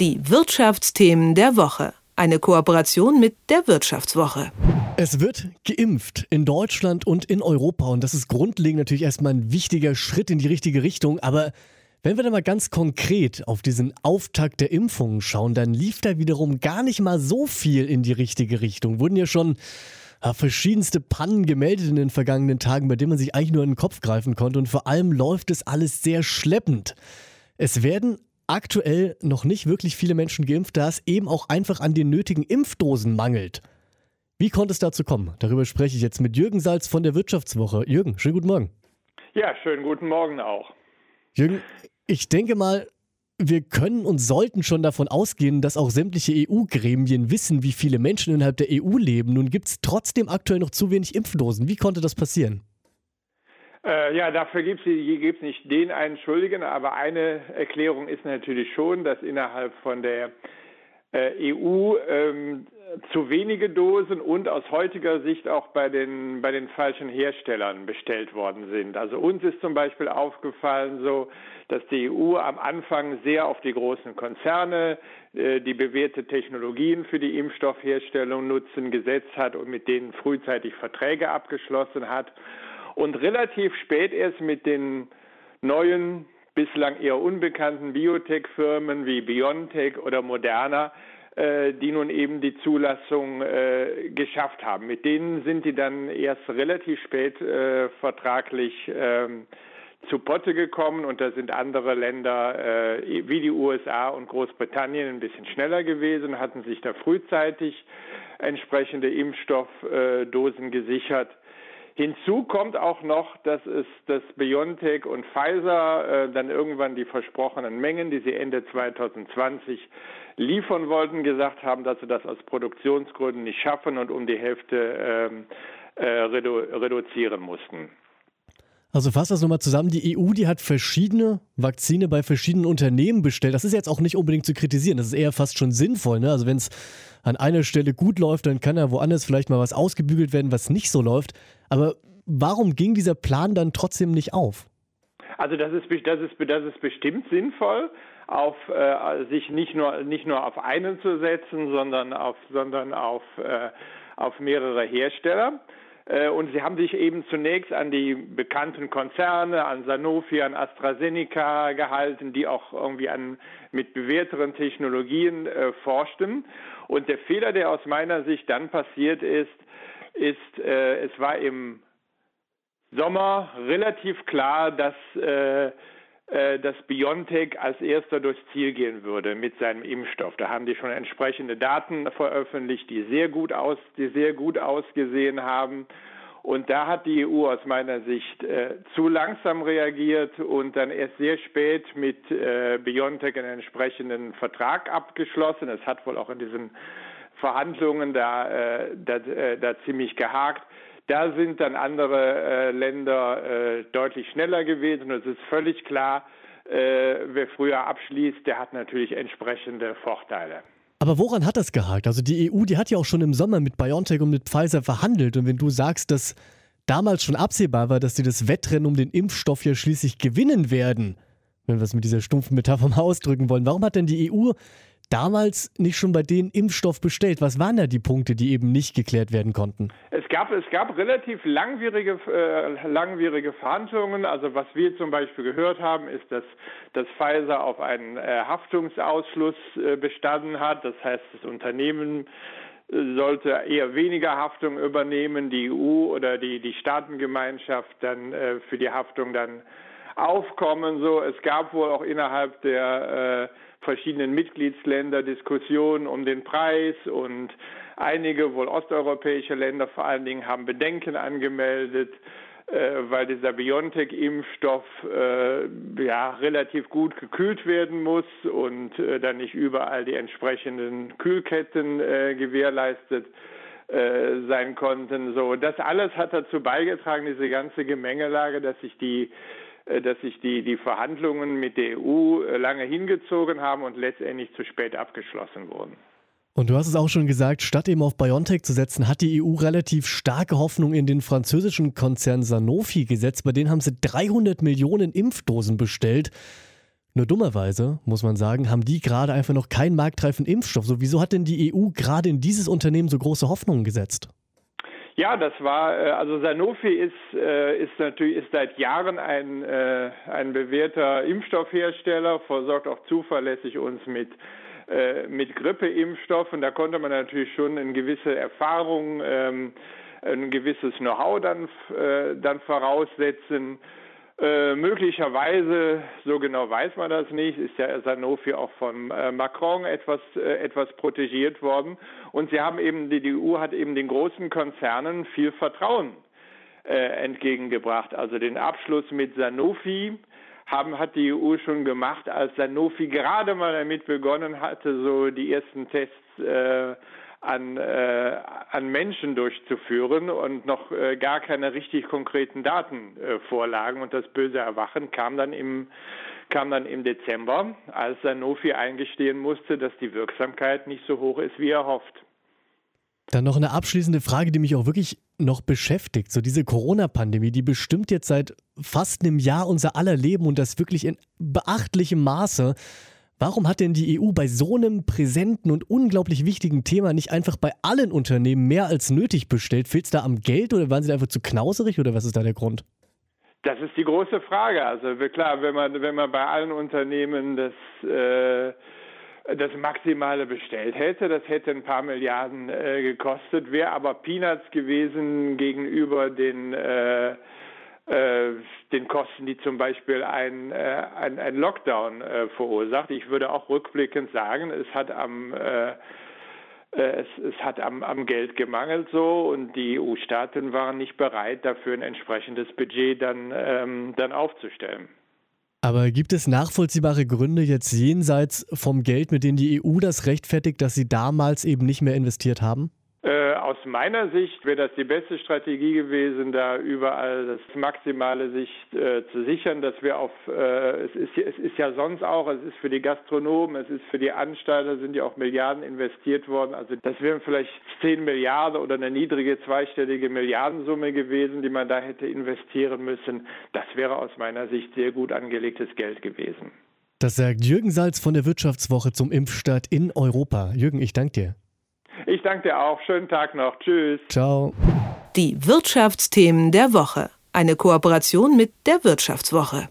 Die Wirtschaftsthemen der Woche. Eine Kooperation mit der Wirtschaftswoche. Es wird geimpft in Deutschland und in Europa und das ist grundlegend natürlich erstmal ein wichtiger Schritt in die richtige Richtung. Aber wenn wir da mal ganz konkret auf diesen Auftakt der Impfungen schauen, dann lief da wiederum gar nicht mal so viel in die richtige Richtung. Wurden ja schon verschiedenste Pannen gemeldet in den vergangenen Tagen, bei denen man sich eigentlich nur in den Kopf greifen konnte. Und vor allem läuft es alles sehr schleppend. Es werden aktuell noch nicht wirklich viele Menschen geimpft, da es eben auch einfach an den nötigen Impfdosen mangelt. Wie konnte es dazu kommen? Darüber spreche ich jetzt mit Jürgen Salz von der Wirtschaftswoche. Jürgen, schönen guten Morgen. Ja, schönen guten Morgen auch. Jürgen, ich denke mal, wir können und sollten schon davon ausgehen, dass auch sämtliche EU-Gremien wissen, wie viele Menschen innerhalb der EU leben. Nun gibt es trotzdem aktuell noch zu wenig Impfdosen. Wie konnte das passieren? Äh, ja, dafür gibt es nicht den einen Schuldigen, aber eine Erklärung ist natürlich schon, dass innerhalb von der äh, EU ähm, zu wenige Dosen und aus heutiger Sicht auch bei den, bei den falschen Herstellern bestellt worden sind. Also uns ist zum Beispiel aufgefallen so, dass die EU am Anfang sehr auf die großen Konzerne, äh, die bewährte Technologien für die Impfstoffherstellung nutzen, gesetzt hat und mit denen frühzeitig Verträge abgeschlossen hat und relativ spät erst mit den neuen, bislang eher unbekannten Biotech-Firmen wie BioNTech oder Moderna, äh, die nun eben die Zulassung äh, geschafft haben. Mit denen sind die dann erst relativ spät äh, vertraglich ähm, zu Potte gekommen und da sind andere Länder äh, wie die USA und Großbritannien ein bisschen schneller gewesen, hatten sich da frühzeitig entsprechende Impfstoffdosen gesichert. Hinzu kommt auch noch, dass es dass BioNTech und Pfizer äh, dann irgendwann die versprochenen Mengen, die sie Ende 2020 liefern wollten, gesagt haben, dass sie das aus Produktionsgründen nicht schaffen und um die Hälfte ähm, äh, redu reduzieren mussten. Also fass das nochmal zusammen. Die EU, die hat verschiedene Vakzine bei verschiedenen Unternehmen bestellt. Das ist jetzt auch nicht unbedingt zu kritisieren. Das ist eher fast schon sinnvoll. Ne? Also wenn es an einer Stelle gut läuft, dann kann ja woanders vielleicht mal was ausgebügelt werden, was nicht so läuft. Aber warum ging dieser Plan dann trotzdem nicht auf? Also das ist, das ist, das ist bestimmt sinnvoll, auf, äh, sich nicht nur, nicht nur auf einen zu setzen, sondern auf, sondern auf, äh, auf mehrere Hersteller. Äh, und sie haben sich eben zunächst an die bekannten Konzerne, an Sanofi, an AstraZeneca gehalten, die auch irgendwie an, mit bewährteren Technologien äh, forschten. Und der Fehler, der aus meiner Sicht dann passiert ist, ist, äh, es war im Sommer relativ klar, dass äh, dass BioNTech als erster durchs Ziel gehen würde mit seinem Impfstoff. Da haben die schon entsprechende Daten veröffentlicht, die sehr gut aus, die sehr gut ausgesehen haben. Und da hat die EU aus meiner Sicht äh, zu langsam reagiert und dann erst sehr spät mit äh, BioNTech einen entsprechenden Vertrag abgeschlossen. Es hat wohl auch in diesen Verhandlungen da, äh, da, äh, da ziemlich gehakt. Da sind dann andere äh, Länder äh, deutlich schneller gewesen. Und es ist völlig klar, äh, wer früher abschließt, der hat natürlich entsprechende Vorteile. Aber woran hat das gehakt? Also die EU, die hat ja auch schon im Sommer mit BioNTech und mit Pfizer verhandelt. Und wenn du sagst, dass damals schon absehbar war, dass sie das Wettrennen um den Impfstoff ja schließlich gewinnen werden, wenn wir es mit dieser stumpfen Metapher mal ausdrücken wollen, warum hat denn die EU damals nicht schon bei denen Impfstoff bestellt? Was waren da die Punkte, die eben nicht geklärt werden konnten? Gab, es gab relativ langwierige, äh, langwierige Verhandlungen. Also was wir zum Beispiel gehört haben, ist, dass, dass Pfizer auf einen äh, Haftungsausschluss äh, bestanden hat. Das heißt, das Unternehmen äh, sollte eher weniger Haftung übernehmen, die EU oder die, die Staatengemeinschaft dann äh, für die Haftung dann aufkommen. So, es gab wohl auch innerhalb der äh, verschiedenen Mitgliedsländer Diskussionen um den Preis und einige wohl osteuropäische Länder vor allen Dingen haben Bedenken angemeldet, äh, weil dieser BioNTech-Impfstoff äh, ja relativ gut gekühlt werden muss und äh, dann nicht überall die entsprechenden Kühlketten äh, gewährleistet äh, sein konnten. So, das alles hat dazu beigetragen, diese ganze Gemengelage, dass sich die dass sich die, die Verhandlungen mit der EU äh, lange hingezogen haben und letztendlich zu spät abgeschlossen wurden. Und du hast es auch schon gesagt, statt eben auf BioNTech zu setzen, hat die EU relativ starke Hoffnung in den französischen Konzern Sanofi gesetzt. Bei denen haben sie 300 Millionen Impfdosen bestellt. Nur dummerweise, muss man sagen, haben die gerade einfach noch keinen marktreifen Impfstoff. So, wieso hat denn die EU gerade in dieses Unternehmen so große Hoffnungen gesetzt? Ja, das war, äh, also Sanofi ist, äh, ist natürlich ist seit Jahren ein, äh, ein bewährter Impfstoffhersteller, versorgt auch zuverlässig uns mit mit Grippeimpfstoffen. Da konnte man natürlich schon eine gewisse Erfahrung, ähm, ein gewisses Know-how dann, dann voraussetzen. Äh, möglicherweise, so genau weiß man das nicht, ist ja Sanofi auch von äh, Macron etwas, äh, etwas protegiert worden. Und sie haben eben, die, EU hat eben den großen Konzernen viel Vertrauen äh, entgegengebracht. Also den Abschluss mit Sanofi haben, hat die EU schon gemacht, als Sanofi gerade mal damit begonnen hatte, so die ersten Tests äh, an, äh, an Menschen durchzuführen und noch äh, gar keine richtig konkreten Daten äh, vorlagen. Und das böse Erwachen kam dann im kam dann im Dezember, als Sanofi eingestehen musste, dass die Wirksamkeit nicht so hoch ist, wie er hofft. Dann noch eine abschließende Frage, die mich auch wirklich noch beschäftigt. So diese Corona-Pandemie, die bestimmt jetzt seit fast einem Jahr unser aller Leben und das wirklich in beachtlichem Maße. Warum hat denn die EU bei so einem präsenten und unglaublich wichtigen Thema nicht einfach bei allen Unternehmen mehr als nötig bestellt? Fehlt es da am Geld oder waren sie da einfach zu knauserig oder was ist da der Grund? Das ist die große Frage. Also klar, wenn man, wenn man bei allen Unternehmen das, äh, das Maximale bestellt hätte, das hätte ein paar Milliarden äh, gekostet, wäre aber Peanuts gewesen gegenüber den äh, den Kosten, die zum Beispiel ein, äh, ein, ein Lockdown äh, verursacht. Ich würde auch rückblickend sagen, es hat am äh, äh, es, es, hat am, am, Geld gemangelt so und die EU-Staaten waren nicht bereit, dafür ein entsprechendes Budget dann, ähm, dann aufzustellen. Aber gibt es nachvollziehbare Gründe jetzt jenseits vom Geld, mit denen die EU das rechtfertigt, dass sie damals eben nicht mehr investiert haben? Aus meiner Sicht wäre das die beste Strategie gewesen, da überall das Maximale sich äh, zu sichern, dass wir auf, äh, es, ist, es ist ja sonst auch, es ist für die Gastronomen, es ist für die Anstalter, sind ja auch Milliarden investiert worden. Also das wären vielleicht 10 Milliarden oder eine niedrige zweistellige Milliardensumme gewesen, die man da hätte investieren müssen. Das wäre aus meiner Sicht sehr gut angelegtes Geld gewesen. Das sagt Jürgen Salz von der Wirtschaftswoche zum Impfstart in Europa. Jürgen, ich danke dir. Ich danke dir auch. Schönen Tag noch. Tschüss. Ciao. Die Wirtschaftsthemen der Woche. Eine Kooperation mit der Wirtschaftswoche.